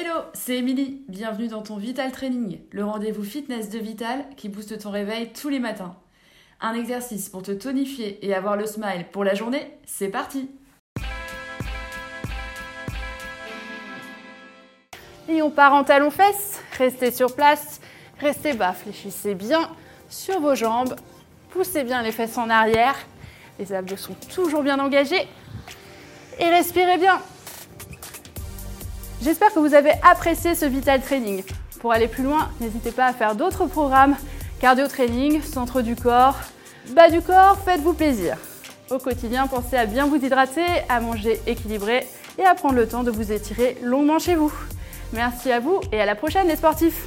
Hello, c'est Émilie. Bienvenue dans ton Vital Training, le rendez-vous fitness de Vital qui booste ton réveil tous les matins. Un exercice pour te tonifier et avoir le smile pour la journée, c'est parti Et on part en talons fesses. Restez sur place, restez bas, fléchissez bien sur vos jambes, poussez bien les fesses en arrière. Les abdos sont toujours bien engagés. Et respirez bien. J'espère que vous avez apprécié ce Vital Training. Pour aller plus loin, n'hésitez pas à faire d'autres programmes, cardio training, centre du corps, bas du corps, faites-vous plaisir. Au quotidien, pensez à bien vous hydrater, à manger équilibré et à prendre le temps de vous étirer longuement chez vous. Merci à vous et à la prochaine les sportifs